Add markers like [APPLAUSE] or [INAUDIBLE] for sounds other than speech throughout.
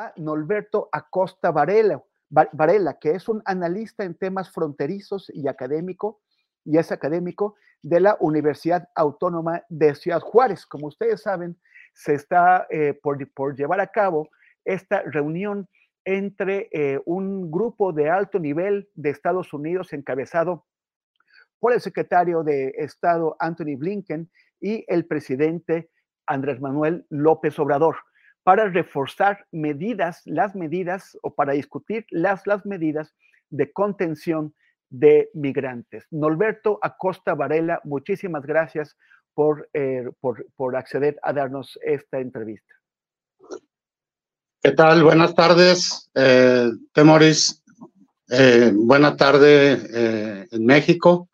A Norberto Acosta Varela, Varela, que es un analista en temas fronterizos y académico, y es académico de la Universidad Autónoma de Ciudad Juárez. Como ustedes saben, se está eh, por, llevar a cabo esta reunión entre eh, un grupo de alto nivel de Estados Unidos encabezado por el secretario de Estado Anthony Blinken y el presidente Andrés Manuel López Obrador para reforzar medidas, las medidas o para discutir las, las medidas de contención de migrantes. Norberto Acosta Varela, muchísimas gracias por, eh, por, por, acceder a darnos esta entrevista. ¿Qué tal? Buenas tardes, eh, Temoris. Eh, buena tarde eh, en México.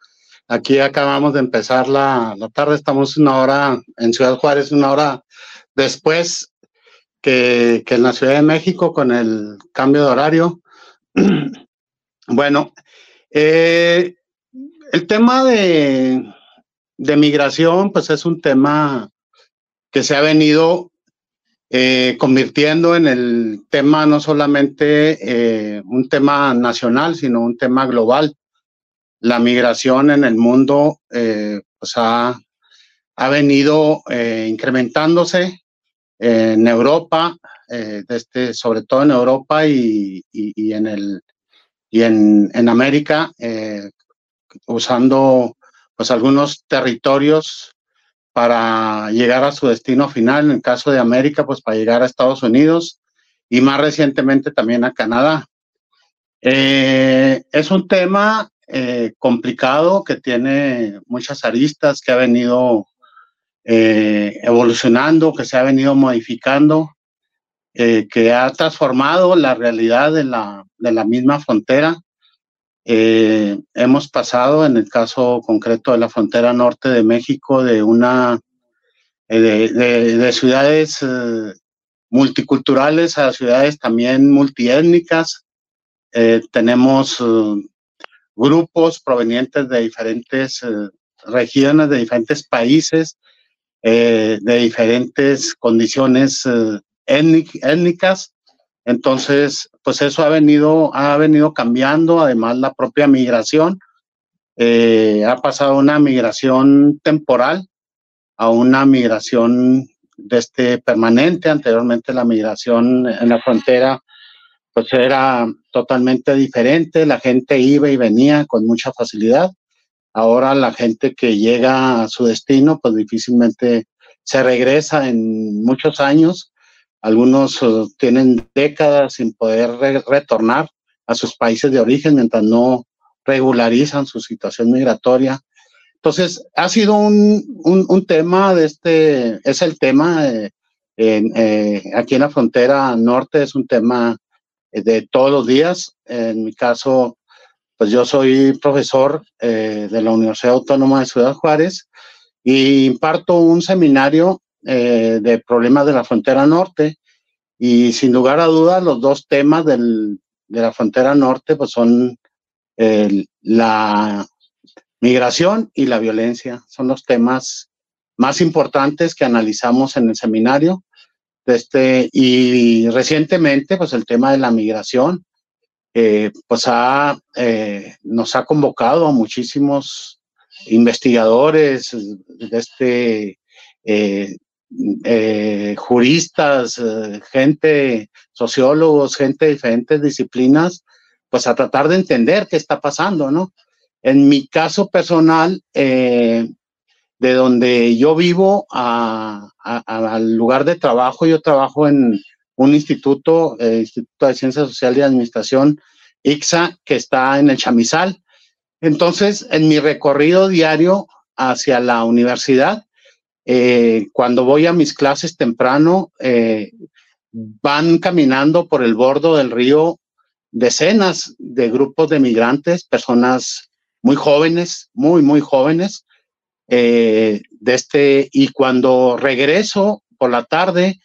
Aquí acabamos de empezar la, la tarde, estamos una hora en Ciudad Juárez, una hora después que, en la Ciudad de México con el cambio de horario. [CLEARS THROAT] bueno, eh, el tema de, de, migración, pues es un tema que se ha venido eh, convirtiendo en el tema no solamente eh, un tema nacional, sino un tema global. La migración en el mundo pues ha, ha venido incrementándose en Europa, este, sobre todo en Europa y, en el y en, América, eh, usando pues algunos territorios para llegar a su destino final, en el caso de América, pues para llegar a Estados Unidos y más recientemente también a Canadá. Eh, es un tema eh, complicado que tiene muchas aristas, que ha venido eh, evolucionando, que se ha venido modificando eh, que ha transformado la realidad de la, de la misma frontera. Eh, hemos pasado, en el caso concreto de la frontera norte de México, de una de, de, de, ciudades multiculturales a ciudades también multiétnicas. Tenemos grupos provenientes de diferentes regiones, de diferentes países, de diferentes condiciones étnicas. Entonces, pues eso ha venido, ha venido cambiando, además la propia migración. Eh, ha pasado una migración temporal a una migración de este permanente. Anteriormente la migración en la frontera pues era totalmente diferente. La gente iba y venía con mucha facilidad. Ahora la gente que llega a su destino pues difícilmente se regresa en muchos años. Algunos uh, tienen décadas sin poder retornar a sus países de origen mientras no regularizan su situación migratoria. Entonces, ha sido un, un, tema de este, es el tema eh, eh, aquí en la frontera norte, es un tema de todos los días. En mi caso, pues yo soy profesor eh, de la Universidad Autónoma de Ciudad Juárez y imparto un seminario de problemas de la frontera norte y sin lugar a dudas los dos temas del, de la frontera norte pues son la migración y la violencia. Son los temas más importantes que analizamos en el seminario. Este, y recientemente, pues el tema de la migración, eh, pues ha, eh, nos ha convocado a muchísimos investigadores, este, eh, juristas, gente, sociólogos, gente de diferentes disciplinas, pues a tratar de entender qué está pasando, ¿no? En mi caso personal, de donde yo vivo al lugar de trabajo, yo trabajo en un instituto, el Instituto de Ciencia Social y Administración, ICSA, que está en el Chamizal. Entonces, en mi recorrido diario hacia la universidad, eh, cuando voy a mis clases temprano, eh, van caminando por el bordo del río decenas de grupos de migrantes, personas muy jóvenes, muy, muy jóvenes, eh, de este, y cuando regreso por la tarde,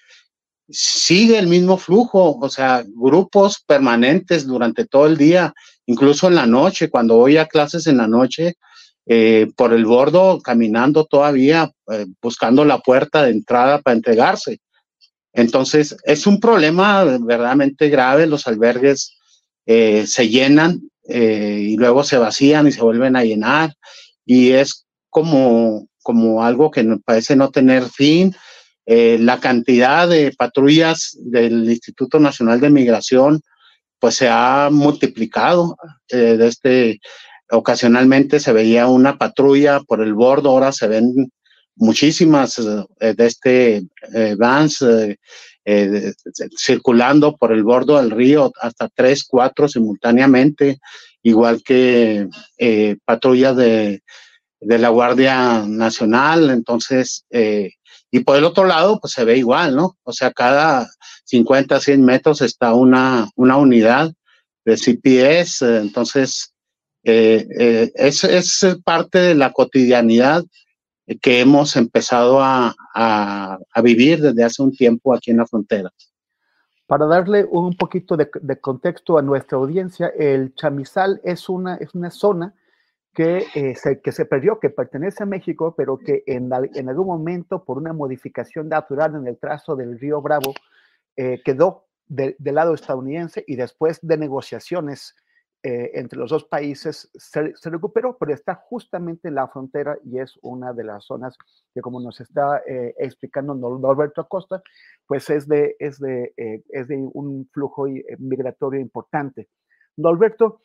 sigue el mismo flujo, o sea, grupos permanentes durante todo el día, incluso en la noche, cuando voy a clases en la noche, eh, por el bordo, caminando todavía, eh, buscando la puerta de entrada para entregarse. Entonces, es un problema verdaderamente grave, los albergues eh, se llenan y luego se vacían y se vuelven a llenar y es como, como algo que parece no tener fin. Eh, la cantidad de patrullas del Instituto Nacional de Migración pues se ha multiplicado. de este, ocasionalmente se veía una patrulla por el bordo, ahora se ven muchísimas de este vans eh, circulando por el bordo del río, hasta tres, cuatro simultáneamente, igual que eh, patrullas de, de, la Guardia Nacional. Entonces, eh, y por el otro lado, pues se ve igual, ¿no? O sea, cada 50, 100 metros está una, una unidad de CPS. Entonces, es, es parte de la cotidianidad que hemos empezado a, vivir desde hace un tiempo aquí en la frontera. Para darle un poquito de, contexto a nuestra audiencia, el chamizal es una, es una zona que, eh, se, que se perdió, que pertenece a México, pero que en, en, algún momento, por una modificación natural en el trazo del río Bravo, eh, quedó del lado estadounidense y después de negociaciones eh, entre los dos países se, recuperó, pero está justamente en la frontera y es una de las zonas que, como nos está eh, explicando Norberto Acosta, pues es de, es de, eh, es de un flujo migratorio importante. Norberto,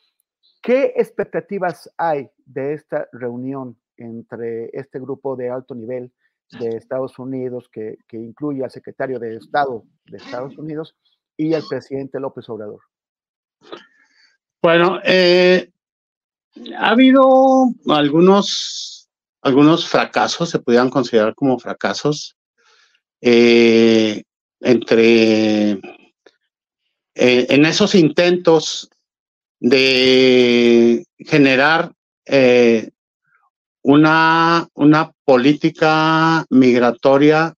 ¿qué expectativas hay de esta reunión entre este grupo de alto nivel de Estados Unidos, que, que incluye al secretario de Estado de Estados Unidos y al presidente López Obrador? Bueno, eh, ha habido algunos, algunos fracasos, se podrían considerar como fracasos, eh, entre eh, en esos intentos de generar una, una política migratoria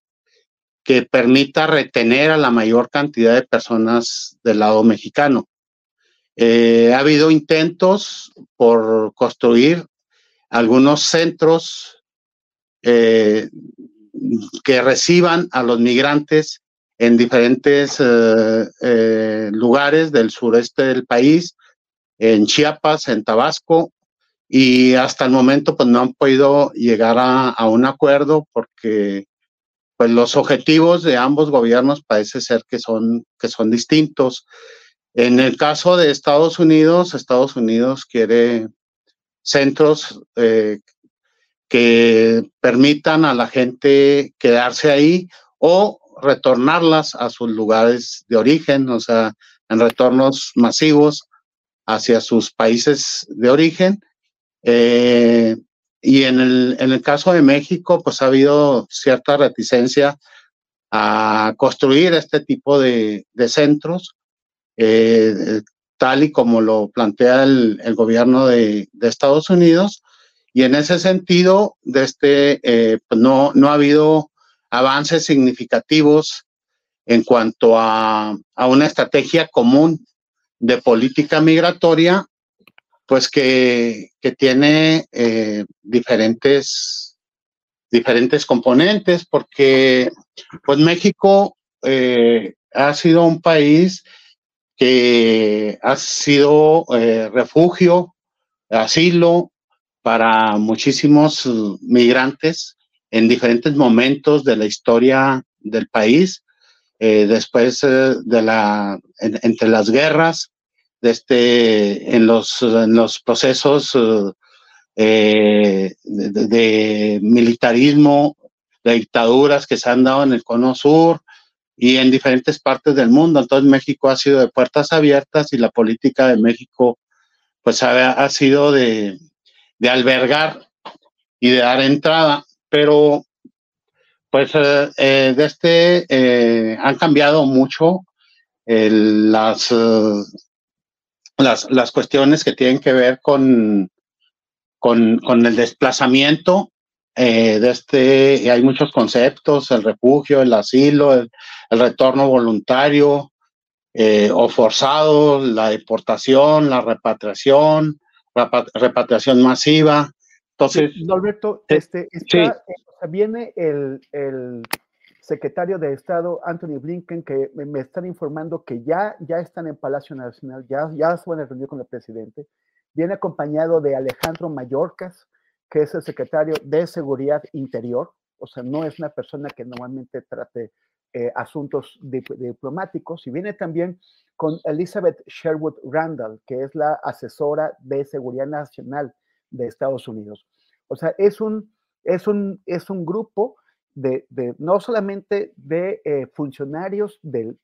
que permita retener a la mayor cantidad de personas del lado mexicano. Eh, ha habido intentos por construir algunos centros eh, que reciban a los migrantes en diferentes eh, lugares del sureste del país, en Chiapas, en Tabasco, y hasta el momento pues no han podido llegar a, un acuerdo porque pues los objetivos de ambos gobiernos parece ser que son, que son distintos. En el caso de Estados Unidos, Estados Unidos quiere centros eh, que permitan a la gente quedarse ahí o retornarlas a sus lugares de origen, o sea, en retornos masivos hacia sus países de origen. Eh, y en el, en el caso de México, pues ha habido cierta reticencia a construir este tipo de, de centros, eh, tal y como lo plantea el, gobierno de, Estados Unidos. Y en ese sentido, de este, eh, pues no, no ha habido avances significativos en cuanto a, a una estrategia común de política migratoria pues que, que tiene eh, diferentes, diferentes componentes, porque pues México eh, ha sido un país que ha sido eh, refugio, asilo para muchísimos migrantes en diferentes momentos de la historia del país, después de la, entre las guerras, de este, en, los, en los procesos eh, de, militarismo, de dictaduras que se han dado en el cono sur y en diferentes partes del mundo. Entonces México ha sido de puertas abiertas y la política de México pues ha, ha sido de, de, albergar y de dar entrada, pero pues eh, eh de este eh, han cambiado mucho las las, las cuestiones que tienen que ver con, con, con el desplazamiento eh, de este, hay muchos conceptos, el refugio, el asilo, el, el retorno voluntario eh, o forzado, la deportación, la repatriación, repatriación masiva. Entonces, sí, Alberto, este, está, sí. Viene el, el secretario de Estado Anthony Blinken, que me están informando que ya, ya están en Palacio Nacional, ya, ya se van a reunir con el presidente. Viene acompañado de Alejandro Mayorkas, que es el secretario de Seguridad Interior, o sea, no es una persona que normalmente trate eh, asuntos dip diplomáticos, y viene también con Elizabeth Sherwood Randall, que es la asesora de Seguridad Nacional de Estados Unidos. O sea, es un, es un, es un grupo de, no solamente de eh, funcionarios de,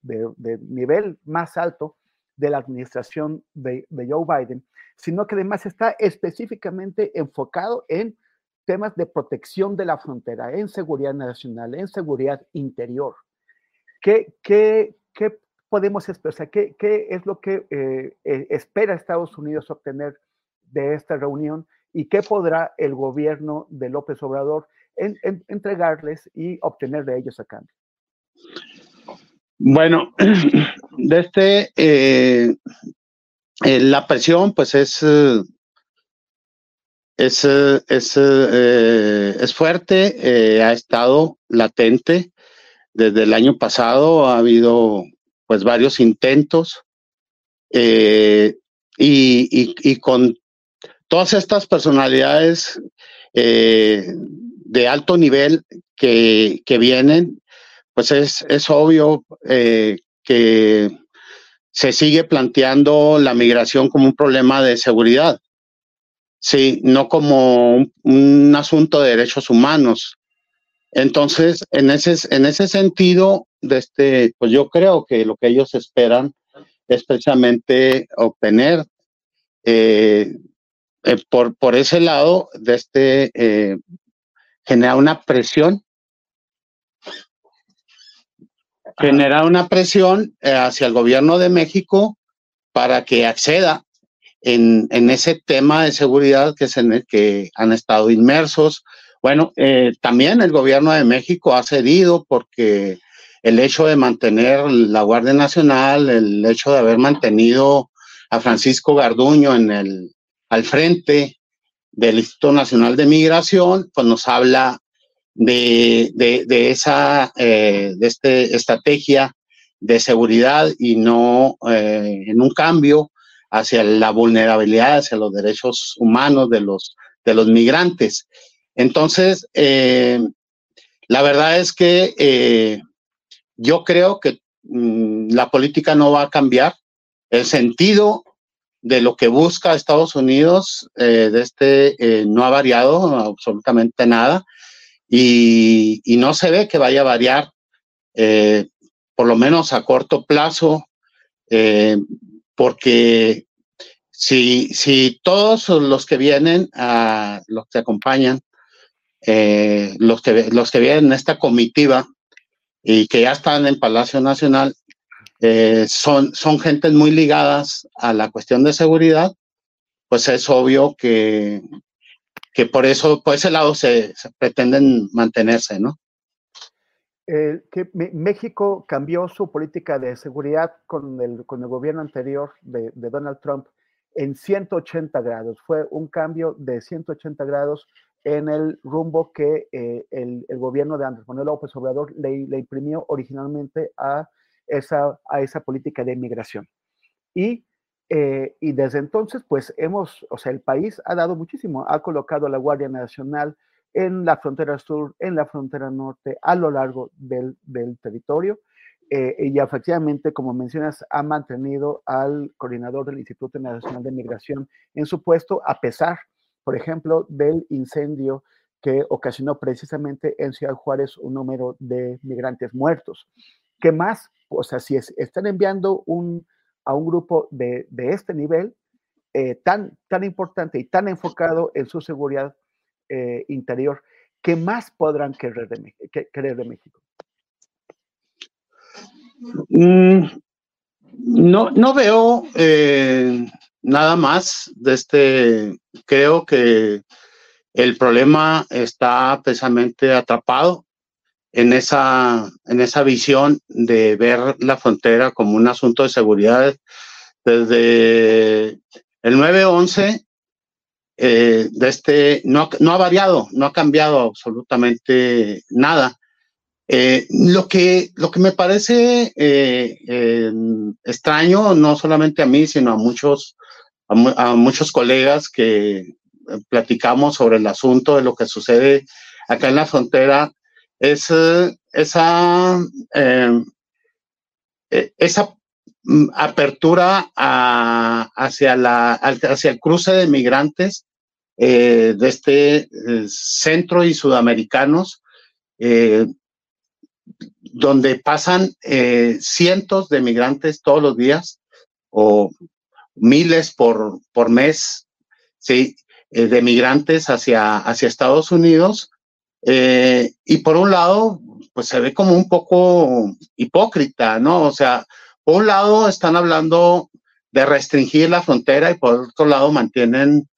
nivel más alto de la administración de, Joe Biden, sino que además está específicamente enfocado en temas de protección de la frontera, en seguridad nacional, en seguridad interior. ¿Qué, qué, qué podemos expresar? ¿Qué, ¿Qué, es lo que eh, eh, espera Estados Unidos obtener de esta reunión y qué podrá el gobierno de López Obrador en, en, entregarles y obtener de ellos a cambio? Bueno, [CLEARS THROAT] de este, eh, eh, la presión pues es, eh, es, es, es fuerte, ha estado latente desde el año pasado, ha habido pues varios intentos y, y, con todas estas personalidades eh, de alto nivel que, que vienen, pues es, es obvio eh, que se sigue planteando la migración como un problema de seguridad, sí, no como un, un asunto de derechos humanos. Entonces, en ese, en ese sentido, de este, pues yo creo que lo que ellos esperan es precisamente obtener eh, eh, por, por ese lado, de este, eh, genera una presión, genera una presión eh, hacia el gobierno de México para que acceda en, en, ese tema de seguridad que es en el que han estado inmersos. Bueno, eh, también el gobierno de México ha cedido porque el hecho de mantener la Guardia Nacional, el hecho de haber mantenido a Francisco Garduño en el, al frente del Instituto Nacional de Migración, pues nos habla de, de, esa eh, de este estrategia de seguridad y no eh, en un cambio hacia la vulnerabilidad, hacia los derechos humanos de los, de los migrantes. Entonces, eh, la verdad es que yo creo que mm, la política no va a cambiar. El sentido de lo que busca Estados Unidos eh, de este eh, no ha variado absolutamente nada y, no se ve que vaya a variar, por lo menos a corto plazo, porque si, si todos los que vienen, a, los que acompañan, eh, los, que, los que vienen en esta comitiva y que ya están en Palacio Nacional, eh, son, son gentes muy ligadas a la cuestión de seguridad, pues es obvio que, que por eso, por ese lado se, pretenden mantenerse, ¿no? que México cambió su política de seguridad con el, con el gobierno anterior de, de, Donald Trump en 180 grados. Fue un cambio de 180 grados en el rumbo que eh, el, gobierno de Andrés Manuel López Obrador le, le, imprimió originalmente a esa, a esa política de migración. Y, eh, y desde entonces, pues hemos, o sea, el país ha dado muchísimo, ha colocado a la Guardia Nacional en la frontera sur, en la frontera norte, a lo largo del, del territorio. Eh, y efectivamente, como mencionas, ha mantenido al coordinador del Instituto Nacional de Migración en su puesto, a pesar por ejemplo, del incendio que ocasionó precisamente en Ciudad Juárez un número de migrantes muertos. ¿Qué más? O sea, si están enviando un, a un grupo de, este nivel eh, tan, tan importante y tan enfocado en su seguridad eh, interior, ¿qué más podrán querer de, México? Mm, no, no veo eh, nada más de este, creo que el problema está precisamente atrapado en esa, en esa visión de ver la frontera como un asunto de seguridad. Desde el 9-11, eh, de este, no, no ha variado, no ha cambiado absolutamente nada. Eh, lo, que, lo que me parece eh, extraño, no solamente a mí, sino a muchos a, muchos colegas que platicamos sobre el asunto de lo que sucede acá en la frontera, es eh, esa, em, e, esa mm, apertura hacia, la, hacia el cruce de migrantes eh, de este centro y sudamericanos, donde pasan cientos de migrantes todos los días o miles por, por mes, ¿sí? Eh, de migrantes hacia, hacia Estados Unidos. Eh, y por un lado, pues se ve como un poco hipócrita, ¿no? O sea, por un lado están hablando de restringir la frontera y por otro lado mantienen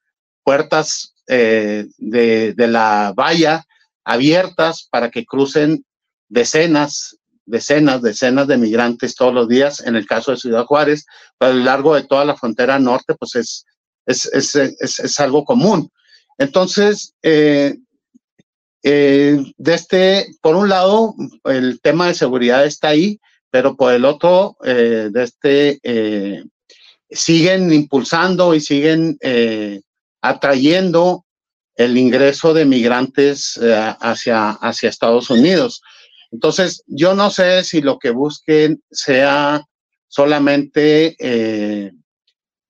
puertas eh, de, la valla abiertas para que crucen decenas decenas, decenas de migrantes todos los días. En el caso de Ciudad Juárez, a lo largo de toda la frontera norte, pues es, es, es, es, algo común. Entonces, eh, eh, de este, por un lado, el tema de seguridad está ahí, pero por el otro, eh, de este, siguen impulsando y siguen atrayendo el ingreso de migrantes hacia, hacia Estados Unidos. Entonces, yo no sé si lo que busquen sea solamente eh,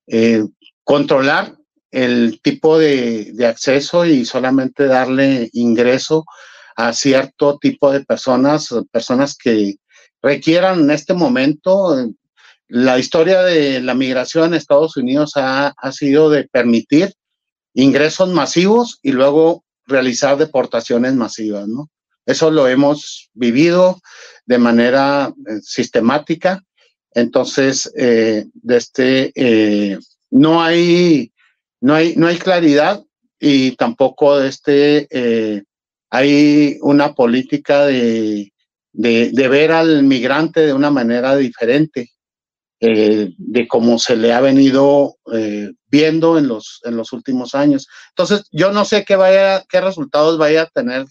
eh, controlar el tipo de, acceso y solamente darle ingreso a cierto tipo de personas, personas que requieran en este momento. La historia de la migración en Estados Unidos ha, ha sido de permitir ingresos masivos y luego realizar deportaciones masivas, ¿no? Eso lo hemos vivido de manera eh, sistemática. Entonces, eh, este, eh, no, hay, no, hay, no hay claridad y tampoco este, hay una política de, de, ver al migrante de una manera diferente. de cómo se le ha venido viendo en los, en los últimos años. Entonces, yo no sé qué, vaya, qué resultados vaya a tener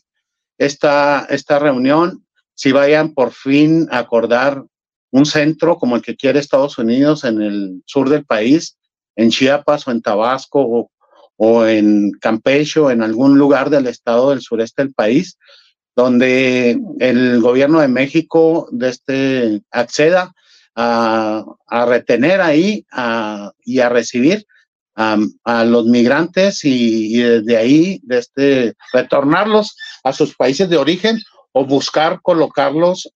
esta, esta reunión, si vayan por fin a acordar un centro como el que quiere Estados Unidos en el sur del país, en Chiapas o en Tabasco o, o en Campeche o en algún lugar del estado del sureste del país, donde el gobierno de México de este, acceda a, retener ahí y a recibir a, los migrantes y, desde ahí de este, retornarlos a sus países de origen o buscar colocarlos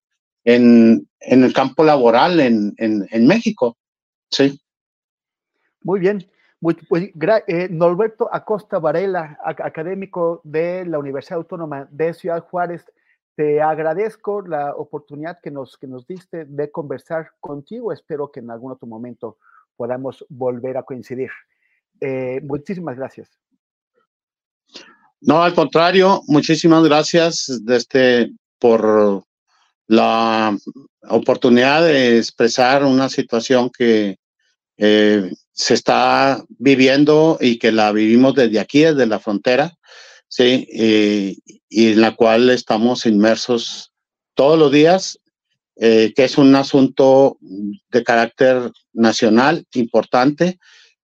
en, el campo laboral en, México. Sí. Muy bien. Muy, eh, Norberto Acosta Varela, académico de la Universidad Autónoma de Ciudad Juárez, te agradezco la oportunidad que nos, que nos diste de conversar contigo. Espero que en algún otro momento podamos volver a coincidir. Eh, muchísimas gracias. No, al contrario, muchísimas gracias este, por la oportunidad de expresar una situación que eh, se está viviendo y que la vivimos desde aquí, desde la frontera, sí, eh, y en la cual estamos inmersos todos los días, que es un asunto de carácter nacional importante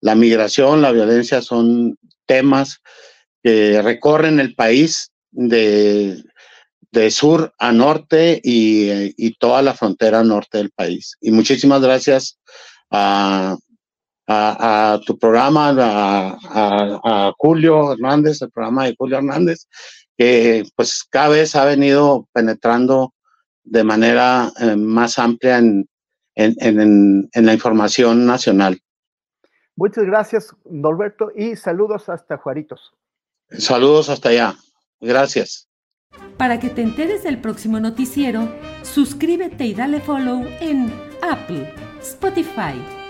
la migración, la violencia son temas que recorren el país de, de sur a norte y, toda la frontera norte del país. Y muchísimas gracias a, a, tu programa, a, Julio Hernández, el programa de Julio Hernández, que pues cada vez ha venido penetrando de manera eh, más amplia en, en, en la información nacional. Muchas gracias, Norberto, y saludos hasta Juaritos. Saludos hasta allá. Gracias. Para que te enteres del próximo noticiero, suscríbete y dale follow en Apple, Spotify,